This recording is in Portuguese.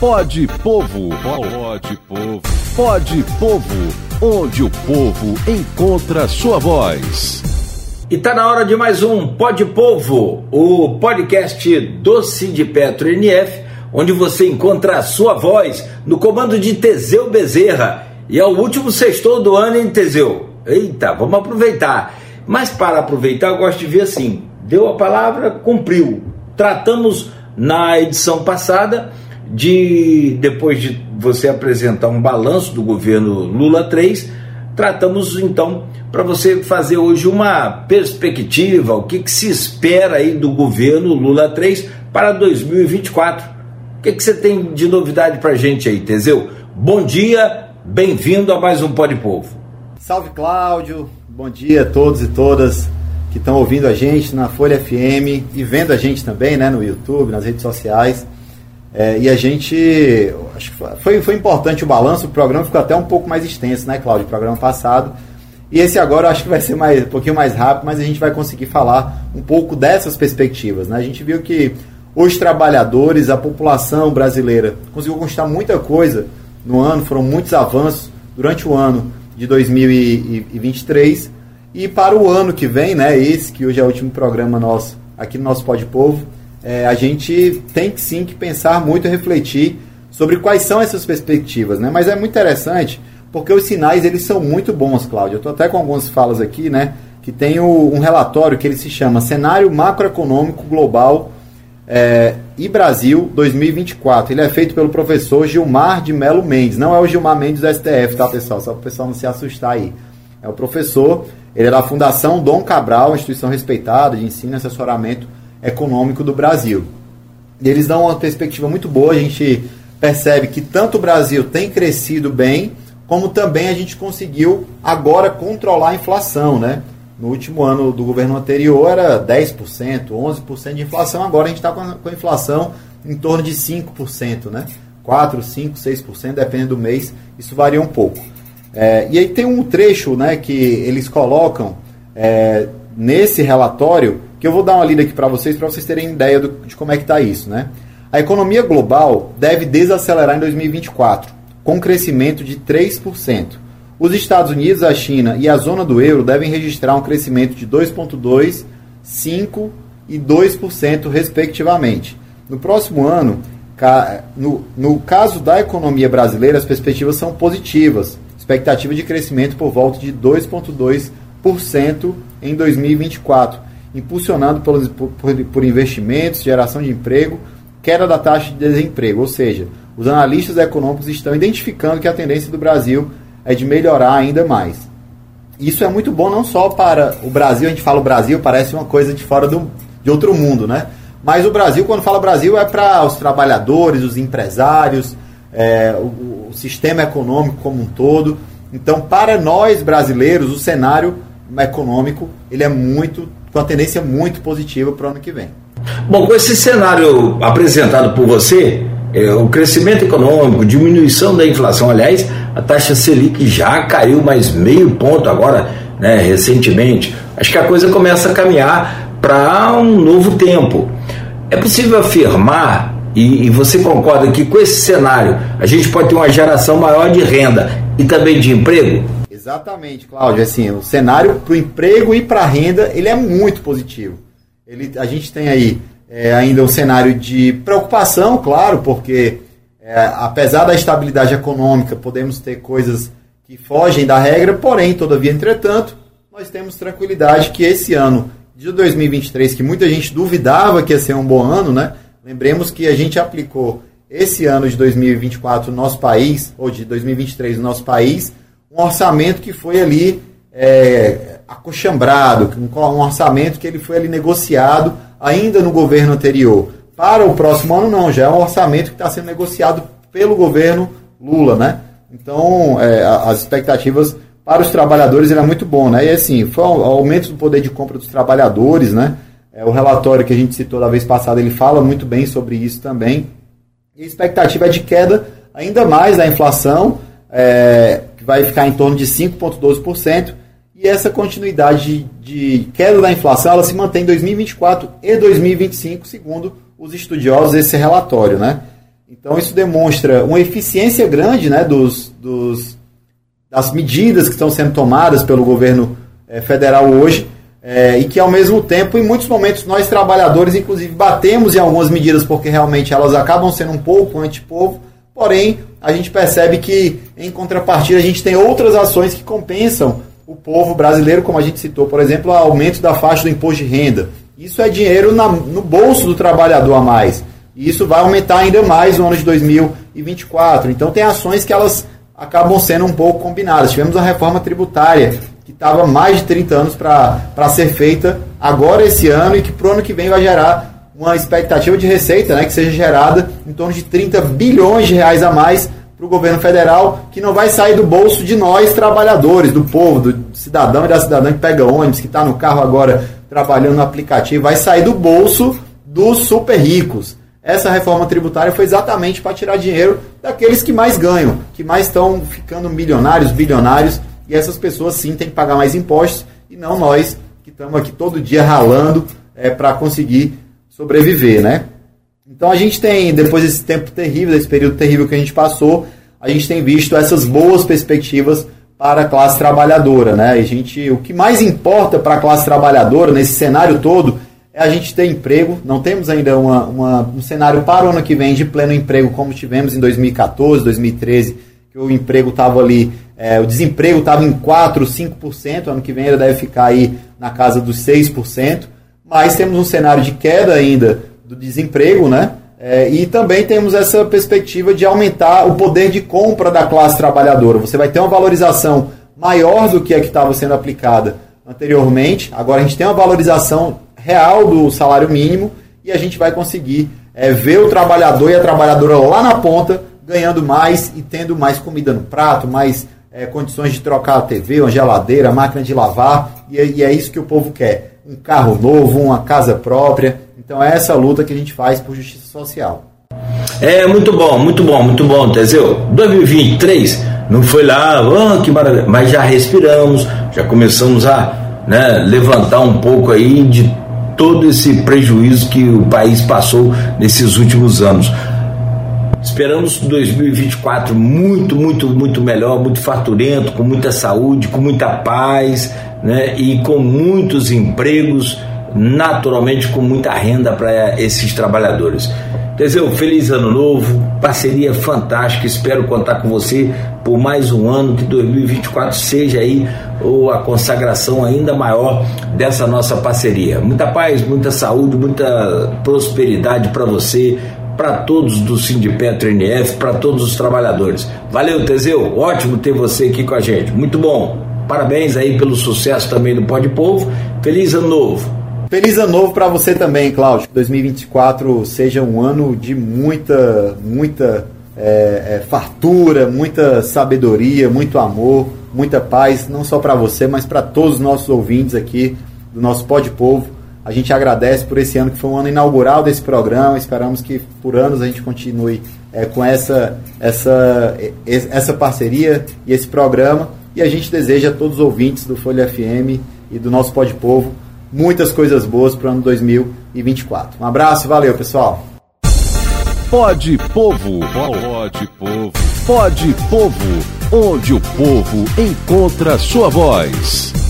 Pode Povo. Pode Povo. Pode Povo, onde o povo encontra sua voz. E tá na hora de mais um Pode Povo, o podcast do de Petro NF, onde você encontra a sua voz no comando de Teseu Bezerra. E é o último sextou do ano, hein, Teseu? Eita, vamos aproveitar. Mas para aproveitar, eu gosto de ver assim: deu a palavra, cumpriu. Tratamos na edição passada de depois de você apresentar um balanço do governo Lula 3, tratamos então para você fazer hoje uma perspectiva, o que, que, se espera aí do governo Lula 3 para 2024. O que, que você tem de novidade para gente aí, Teseu? Bom dia, bem-vindo a mais um Pode Povo. Salve Cláudio, bom dia a todos e todas que estão ouvindo a gente na Folha FM e vendo a gente também né, no YouTube, nas redes sociais. É, e a gente. Acho que foi, foi importante o balanço, o programa ficou até um pouco mais extenso, né, Cláudio? Programa passado. E esse agora eu acho que vai ser mais, um pouquinho mais rápido, mas a gente vai conseguir falar um pouco dessas perspectivas. Né? A gente viu que os trabalhadores, a população brasileira conseguiu conquistar muita coisa no ano, foram muitos avanços durante o ano de 2023. E para o ano que vem, né, esse que hoje é o último programa nosso aqui no nosso Pode Povo, é, a gente tem que sim que pensar muito e refletir sobre quais são essas perspectivas, né? Mas é muito interessante porque os sinais eles são muito bons, Cláudio. Eu estou até com algumas falas aqui, né? Que tem o, um relatório que ele se chama Cenário Macroeconômico Global é, e Brasil 2024. Ele é feito pelo professor Gilmar de Melo Mendes. Não é o Gilmar Mendes do STF, tá, pessoal? Só para o pessoal não se assustar aí. É o professor, ele é da Fundação Dom Cabral, instituição respeitada de ensino e assessoramento econômico do Brasil. Eles dão uma perspectiva muito boa, a gente percebe que tanto o Brasil tem crescido bem, como também a gente conseguiu agora controlar a inflação, né? No último ano do governo anterior era 10%, 11% de inflação, agora a gente está com, a inflação em torno de 5%, né? 4, 5, 6%, dependendo do mês, isso varia um pouco. É, e aí tem um trecho né, que eles colocam é, nesse relatório que eu vou dar uma lida aqui para vocês, para vocês terem ideia do, de como é que está isso. Né? A economia global deve desacelerar em 2024, com crescimento de 3%. Os Estados Unidos, a China e a zona do euro devem registrar um crescimento de 2,2%, 5% e 2%, respectivamente. No próximo ano, no, no caso da economia brasileira, as perspectivas são positivas. Expectativa de crescimento por volta de 2,2% em 2024 impulsionado por, por, por investimentos, geração de emprego, queda da taxa de desemprego. Ou seja, os analistas econômicos estão identificando que a tendência do Brasil é de melhorar ainda mais. Isso é muito bom não só para o Brasil, a gente fala o Brasil, parece uma coisa de fora do, de outro mundo, né? Mas o Brasil, quando fala Brasil, é para os trabalhadores, os empresários, é, o, o sistema econômico como um todo. Então, para nós brasileiros, o cenário econômico ele é muito com a tendência muito positiva para o ano que vem. Bom, com esse cenário apresentado por você, é, o crescimento econômico, diminuição da inflação, aliás, a taxa Selic já caiu mais meio ponto agora, né, recentemente. Acho que a coisa começa a caminhar para um novo tempo. É possível afirmar, e, e você concorda que com esse cenário a gente pode ter uma geração maior de renda e também de emprego? Exatamente, Cláudio. Assim, o cenário para o emprego e para a renda ele é muito positivo. Ele, a gente tem aí é, ainda um cenário de preocupação, claro, porque é, apesar da estabilidade econômica, podemos ter coisas que fogem da regra, porém, todavia, entretanto, nós temos tranquilidade que esse ano de 2023, que muita gente duvidava que ia ser um bom ano, né? Lembremos que a gente aplicou esse ano de 2024 no nosso país, ou de 2023 no nosso país, um orçamento que foi ali é, acochambrado, um, orçamento que ele foi ali negociado ainda no governo anterior. Para o próximo ano, não, já é um orçamento que está sendo negociado pelo governo Lula, né? Então, é, as expectativas para os trabalhadores era muito bom, né? E assim, foi o aumento do poder de compra dos trabalhadores, né? É, o relatório que a gente citou da vez passada, ele fala muito bem sobre isso também. E a expectativa é de queda ainda mais da inflação, é, que vai ficar em torno de 5,12%, e essa continuidade de, queda da inflação ela se mantém em 2024 e 2025, segundo os estudiosos, esse relatório. Né? Então isso demonstra uma eficiência grande né, dos, dos, das medidas que estão sendo tomadas pelo governo é, federal hoje é, e que ao mesmo tempo, em muitos momentos, nós trabalhadores, inclusive, batemos em algumas medidas porque realmente elas acabam sendo um pouco antipovo, porém a gente percebe que em contrapartida a gente tem outras ações que compensam o povo brasileiro, como a gente citou, por exemplo, o aumento da faixa do imposto de renda. Isso é dinheiro na, no bolso do trabalhador a mais. E isso vai aumentar ainda mais no ano de 2024. Então tem ações que elas acabam sendo um pouco combinadas. Tivemos a reforma tributária que estava mais de 30 anos para ser feita agora esse ano e que para o ano que vem vai gerar uma expectativa de receita né, que seja gerada em torno de 30 bilhões de reais a mais para o governo federal, que não vai sair do bolso de nós, trabalhadores, do povo, do cidadão e da cidadã que pega ônibus, que está no carro agora trabalhando no aplicativo, vai sair do bolso dos super ricos. Essa reforma tributária foi exatamente para tirar dinheiro daqueles que mais ganham, que mais estão ficando milionários, bilionários e essas pessoas sim têm que pagar mais impostos e não nós que estamos aqui todo dia ralando é, para conseguir sobreviver, né? Então a gente tem, depois desse tempo terrível, desse período terrível que a gente passou, a gente tem visto essas boas perspectivas para a classe trabalhadora, né? A gente, o que mais importa para a classe trabalhadora nesse cenário todo é a gente ter emprego. Não temos ainda uma, uma, um cenário para o ano que vem de pleno emprego como tivemos em 2014, 2013, que o emprego estava ali é, o desemprego estava em 4, 5%, ano que vem ele deve ficar aí na casa dos 6%, mas temos um cenário de queda ainda do desemprego, né? É, e também temos essa perspectiva de aumentar o poder de compra da classe trabalhadora. Você vai ter uma valorização maior do que a que estava sendo aplicada anteriormente. Agora a gente tem uma valorização real do salário mínimo e a gente vai conseguir é, ver o trabalhador e a trabalhadora lá na ponta ganhando mais e tendo mais comida no prato, mais é, condições de trocar a TV, uma geladeira, máquina de lavar, e, e, é isso que o povo quer. Um carro novo, uma casa própria. Então é essa luta que a gente faz por justiça social. É muito bom, muito bom, muito bom, Teseu. 2023 não foi lá, oh, que maravilha, mas já respiramos, já começamos a né, levantar um pouco aí de todo esse prejuízo que o país passou nesses últimos anos. Esperamos 2024 muito, muito, muito melhor, muito farturento, com muita saúde, com muita paz, né? E com muitos empregos, naturalmente com muita renda para esses trabalhadores. Teseu, feliz ano novo, parceria fantástica. Espero contar com você por mais um ano, que 2024 seja aí ou a consagração ainda maior dessa nossa parceria. Muita paz, muita saúde, muita prosperidade para você, para todos do Sindipetro NF, para todos os trabalhadores. Valeu, Teseu, ótimo ter você aqui com a gente, muito bom. Parabéns aí pelo sucesso também do Pode Povo. Feliz ano novo. Feliz ano novo para você também, Cláudio. 2024 seja um ano de muita, muita é, é, fartura, muita sabedoria, muito amor, muita paz, não só para você, mas para todos os nossos ouvintes aqui do nosso Pode Povo. A gente agradece por esse ano que foi um ano inaugural desse programa. Esperamos que por anos a gente continue é, com essa, essa, essa parceria e esse programa. E a gente deseja a todos os ouvintes do Folha FM e do nosso Pode Povo muitas coisas boas para o ano 2024. Um abraço, valeu pessoal. Pode Povo, pode Povo, pode Povo, onde o povo encontra sua voz.